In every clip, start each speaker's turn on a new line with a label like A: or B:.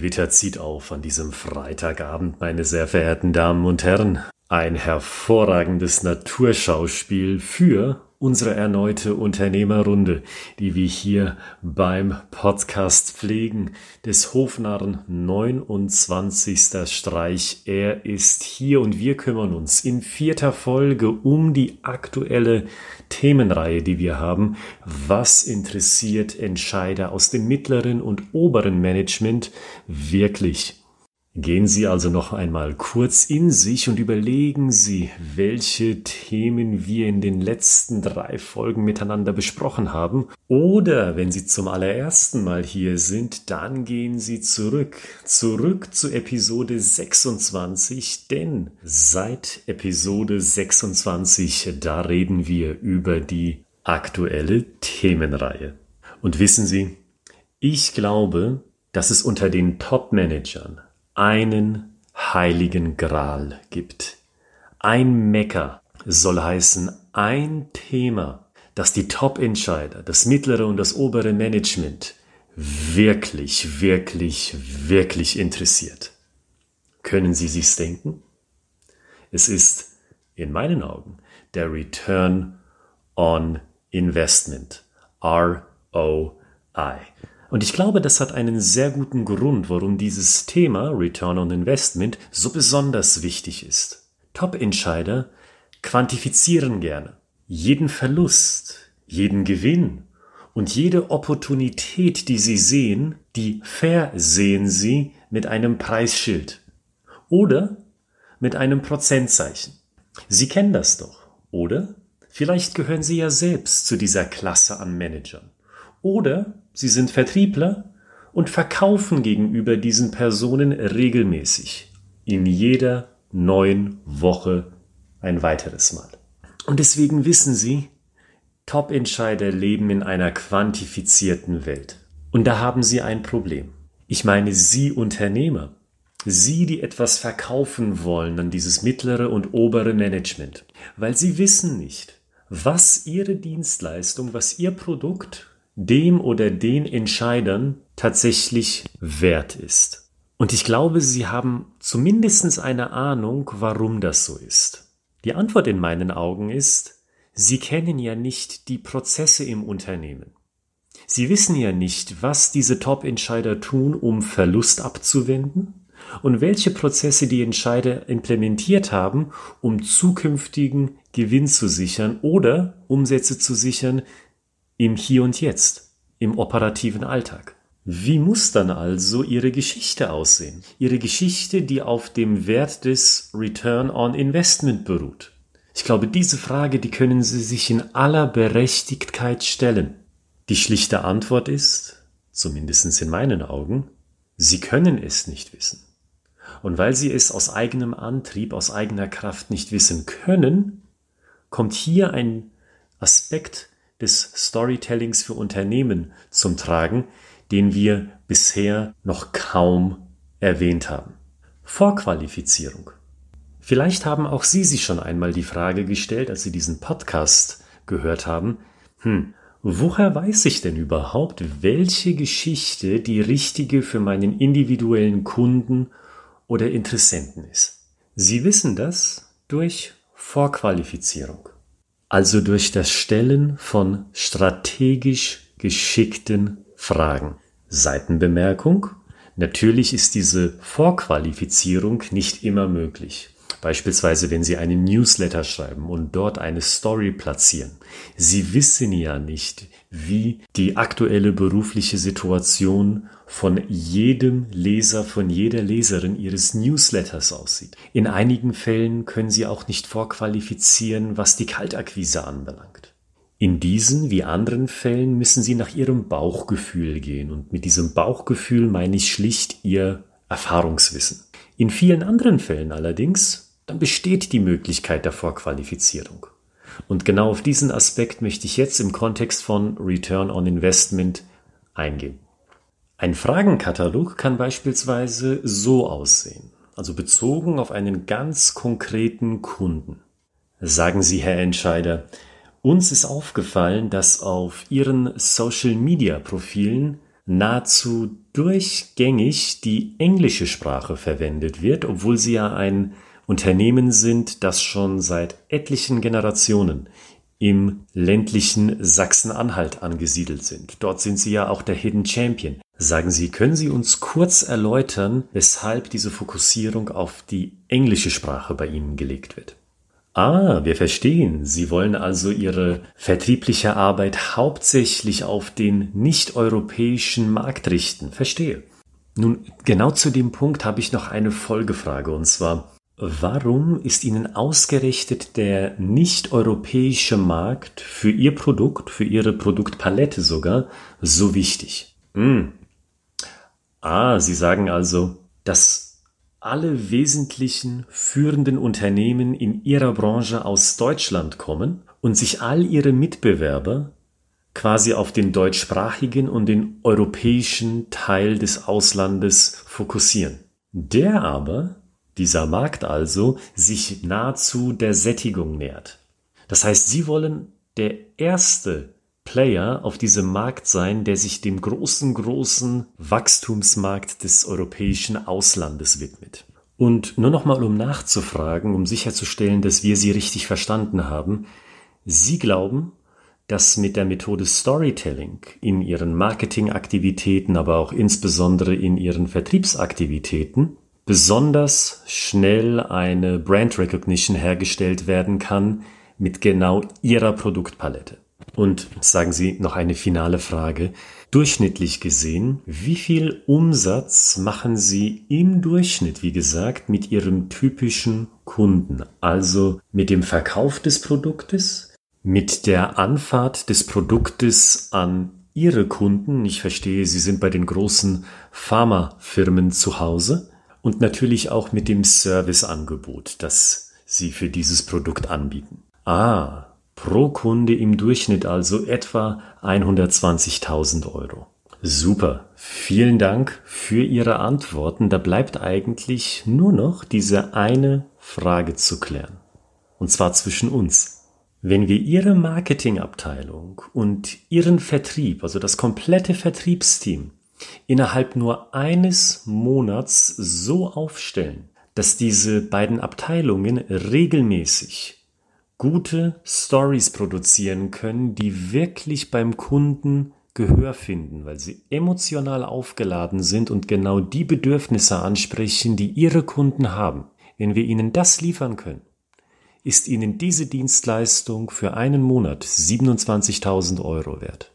A: Gewitter zieht auf an diesem Freitagabend, meine sehr verehrten Damen und Herren. Ein hervorragendes Naturschauspiel für unsere erneute Unternehmerrunde, die wir hier beim Podcast pflegen, des Hofnarren 29. Streich. Er ist hier und wir kümmern uns in vierter Folge um die aktuelle Themenreihe, die wir haben. Was interessiert Entscheider aus dem mittleren und oberen Management wirklich? Gehen Sie also noch einmal kurz in sich und überlegen Sie, welche Themen wir in den letzten drei Folgen miteinander besprochen haben. Oder wenn Sie zum allerersten Mal hier sind, dann gehen Sie zurück, zurück zu Episode 26, denn seit Episode 26, da reden wir über die aktuelle Themenreihe. Und wissen Sie, ich glaube, dass es unter den Top-Managern einen heiligen Gral gibt. Ein Mecker soll heißen ein Thema, das die Top-Entscheider, das mittlere und das obere Management wirklich, wirklich, wirklich interessiert. Können Sie sich's denken? Es ist in meinen Augen der Return on Investment, ROI. Und ich glaube, das hat einen sehr guten Grund, warum dieses Thema Return on Investment so besonders wichtig ist. Top-Entscheider quantifizieren gerne jeden Verlust, jeden Gewinn und jede Opportunität, die sie sehen, die versehen sie mit einem Preisschild oder mit einem Prozentzeichen. Sie kennen das doch, oder? Vielleicht gehören Sie ja selbst zu dieser Klasse an Managern. Oder Sie sind Vertriebler und verkaufen gegenüber diesen Personen regelmäßig in jeder neuen Woche ein weiteres Mal. Und deswegen wissen Sie, Top-Entscheider leben in einer quantifizierten Welt. Und da haben Sie ein Problem. Ich meine Sie Unternehmer, Sie, die etwas verkaufen wollen an dieses mittlere und obere Management, weil Sie wissen nicht, was Ihre Dienstleistung, was Ihr Produkt dem oder den Entscheidern tatsächlich wert ist. Und ich glaube, Sie haben zumindest eine Ahnung, warum das so ist. Die Antwort in meinen Augen ist, Sie kennen ja nicht die Prozesse im Unternehmen. Sie wissen ja nicht, was diese Top-Entscheider tun, um Verlust abzuwenden und welche Prozesse die Entscheider implementiert haben, um zukünftigen Gewinn zu sichern oder Umsätze zu sichern, im Hier und Jetzt, im operativen Alltag. Wie muss dann also Ihre Geschichte aussehen? Ihre Geschichte, die auf dem Wert des Return on Investment beruht. Ich glaube, diese Frage, die können Sie sich in aller Berechtigtheit stellen. Die schlichte Antwort ist, zumindest in meinen Augen, Sie können es nicht wissen. Und weil Sie es aus eigenem Antrieb, aus eigener Kraft nicht wissen können, kommt hier ein Aspekt des Storytellings für Unternehmen zum Tragen, den wir bisher noch kaum erwähnt haben. Vorqualifizierung. Vielleicht haben auch Sie sich schon einmal die Frage gestellt, als Sie diesen Podcast gehört haben, hm, woher weiß ich denn überhaupt, welche Geschichte die richtige für meinen individuellen Kunden oder Interessenten ist? Sie wissen das durch Vorqualifizierung also durch das Stellen von strategisch geschickten Fragen. Seitenbemerkung. Natürlich ist diese Vorqualifizierung nicht immer möglich. Beispielsweise, wenn Sie einen Newsletter schreiben und dort eine Story platzieren. Sie wissen ja nicht, wie die aktuelle berufliche Situation von jedem Leser, von jeder Leserin Ihres Newsletters aussieht. In einigen Fällen können Sie auch nicht vorqualifizieren, was die Kaltakquise anbelangt. In diesen wie anderen Fällen müssen Sie nach Ihrem Bauchgefühl gehen und mit diesem Bauchgefühl meine ich schlicht Ihr Erfahrungswissen. In vielen anderen Fällen allerdings dann besteht die Möglichkeit der Vorqualifizierung. Und genau auf diesen Aspekt möchte ich jetzt im Kontext von Return on Investment eingehen. Ein Fragenkatalog kann beispielsweise so aussehen, also bezogen auf einen ganz konkreten Kunden. Sagen Sie, Herr Entscheider, uns ist aufgefallen, dass auf Ihren Social-Media-Profilen nahezu durchgängig die englische Sprache verwendet wird, obwohl Sie ja ein Unternehmen sind, das schon seit etlichen Generationen im ländlichen Sachsen-Anhalt angesiedelt sind. Dort sind Sie ja auch der Hidden Champion. Sagen Sie, können Sie uns kurz erläutern, weshalb diese Fokussierung auf die englische Sprache bei Ihnen gelegt wird? Ah, wir verstehen. Sie wollen also Ihre vertriebliche Arbeit hauptsächlich auf den nicht-europäischen Markt richten. Verstehe. Nun, genau zu dem Punkt habe ich noch eine Folgefrage und zwar, warum ist Ihnen ausgerechnet der nicht-europäische Markt für Ihr Produkt, für Ihre Produktpalette sogar, so wichtig? Hm. Ah, Sie sagen also, dass alle wesentlichen führenden Unternehmen in ihrer Branche aus Deutschland kommen und sich all ihre Mitbewerber quasi auf den deutschsprachigen und den europäischen Teil des Auslandes fokussieren. Der aber, dieser Markt also, sich nahezu der Sättigung nähert. Das heißt, sie wollen der erste Player auf diesem Markt sein, der sich dem großen, großen Wachstumsmarkt des europäischen Auslandes widmet. Und nur noch mal um nachzufragen, um sicherzustellen, dass wir Sie richtig verstanden haben. Sie glauben, dass mit der Methode Storytelling in Ihren Marketingaktivitäten, aber auch insbesondere in Ihren Vertriebsaktivitäten besonders schnell eine Brand Recognition hergestellt werden kann mit genau Ihrer Produktpalette. Und sagen Sie noch eine finale Frage. Durchschnittlich gesehen, wie viel Umsatz machen Sie im Durchschnitt, wie gesagt, mit Ihrem typischen Kunden? Also mit dem Verkauf des Produktes, mit der Anfahrt des Produktes an Ihre Kunden. Ich verstehe, Sie sind bei den großen Pharmafirmen zu Hause und natürlich auch mit dem Serviceangebot, das Sie für dieses Produkt anbieten. Ah, Pro Kunde im Durchschnitt also etwa 120.000 Euro. Super, vielen Dank für Ihre Antworten. Da bleibt eigentlich nur noch diese eine Frage zu klären. Und zwar zwischen uns. Wenn wir Ihre Marketingabteilung und Ihren Vertrieb, also das komplette Vertriebsteam, innerhalb nur eines Monats so aufstellen, dass diese beiden Abteilungen regelmäßig gute Stories produzieren können, die wirklich beim Kunden Gehör finden, weil sie emotional aufgeladen sind und genau die Bedürfnisse ansprechen, die ihre Kunden haben. Wenn wir ihnen das liefern können, ist ihnen diese Dienstleistung für einen Monat 27.000 Euro wert.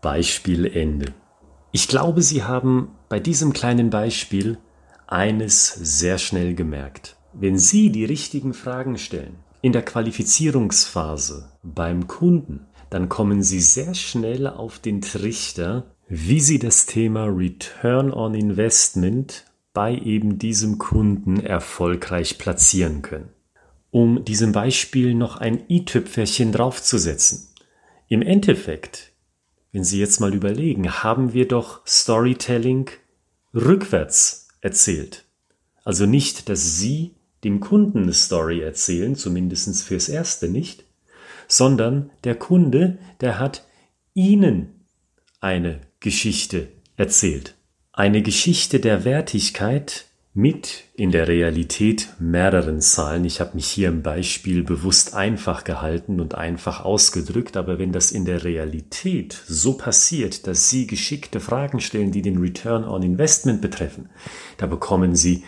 A: Beispiel Ende. Ich glaube, Sie haben bei diesem kleinen Beispiel eines sehr schnell gemerkt. Wenn Sie die richtigen Fragen stellen, in der Qualifizierungsphase beim Kunden, dann kommen Sie sehr schnell auf den Trichter, wie Sie das Thema Return on Investment bei eben diesem Kunden erfolgreich platzieren können. Um diesem Beispiel noch ein i-Tüpferchen draufzusetzen. Im Endeffekt, wenn Sie jetzt mal überlegen, haben wir doch Storytelling rückwärts erzählt. Also nicht, dass Sie dem Kunden eine Story erzählen, zumindest fürs Erste nicht, sondern der Kunde, der hat Ihnen eine Geschichte erzählt. Eine Geschichte der Wertigkeit mit in der Realität mehreren Zahlen. Ich habe mich hier im Beispiel bewusst einfach gehalten und einfach ausgedrückt, aber wenn das in der Realität so passiert, dass Sie geschickte Fragen stellen, die den Return on Investment betreffen, da bekommen Sie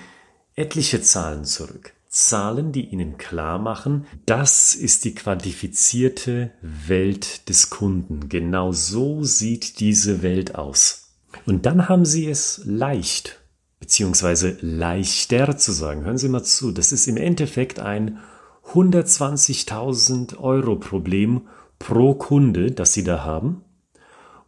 A: etliche Zahlen zurück. Zahlen, die Ihnen klar machen, das ist die quantifizierte Welt des Kunden. Genau so sieht diese Welt aus. Und dann haben Sie es leicht, beziehungsweise leichter zu sagen. Hören Sie mal zu, das ist im Endeffekt ein 120.000 Euro Problem pro Kunde, das Sie da haben.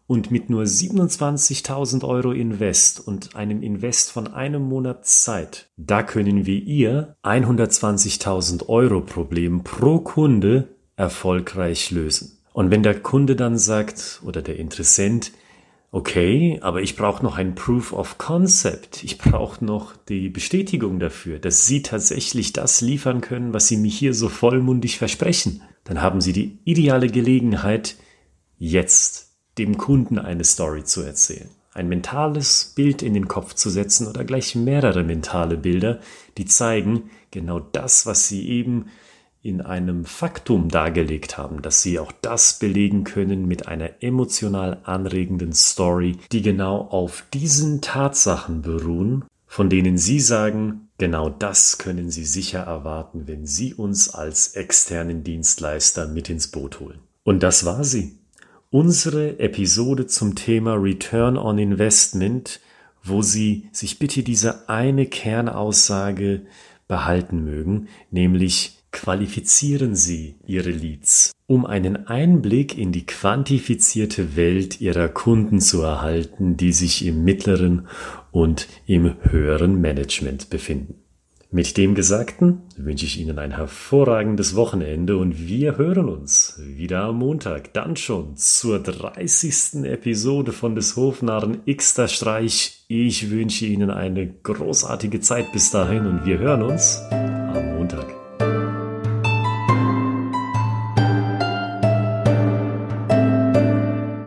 A: Und mit nur 27.000 Euro Invest und einem Invest von einem Monat Zeit, da können wir Ihr 120.000 Euro Problem pro Kunde erfolgreich lösen. Und wenn der Kunde dann sagt oder der Interessent, okay, aber ich brauche noch ein Proof of Concept, ich brauche noch die Bestätigung dafür, dass Sie tatsächlich das liefern können, was Sie mir hier so vollmundig versprechen, dann haben Sie die ideale Gelegenheit, jetzt dem Kunden eine Story zu erzählen. ein mentales Bild in den Kopf zu setzen oder gleich mehrere mentale Bilder, die zeigen genau das, was sie eben in einem Faktum dargelegt haben, dass sie auch das belegen können mit einer emotional anregenden Story, die genau auf diesen Tatsachen beruhen, von denen sie sagen, genau das können sie sicher erwarten, wenn sie uns als externen Dienstleister mit ins Boot holen. Und das war sie. Unsere Episode zum Thema Return on Investment, wo Sie sich bitte diese eine Kernaussage behalten mögen, nämlich qualifizieren Sie Ihre Leads, um einen Einblick in die quantifizierte Welt Ihrer Kunden zu erhalten, die sich im mittleren und im höheren Management befinden. Mit dem Gesagten wünsche ich Ihnen ein hervorragendes Wochenende und wir hören uns wieder am Montag, dann schon zur 30. Episode von des Hofnarren Xter Streich. Ich wünsche Ihnen eine großartige Zeit bis dahin und wir hören uns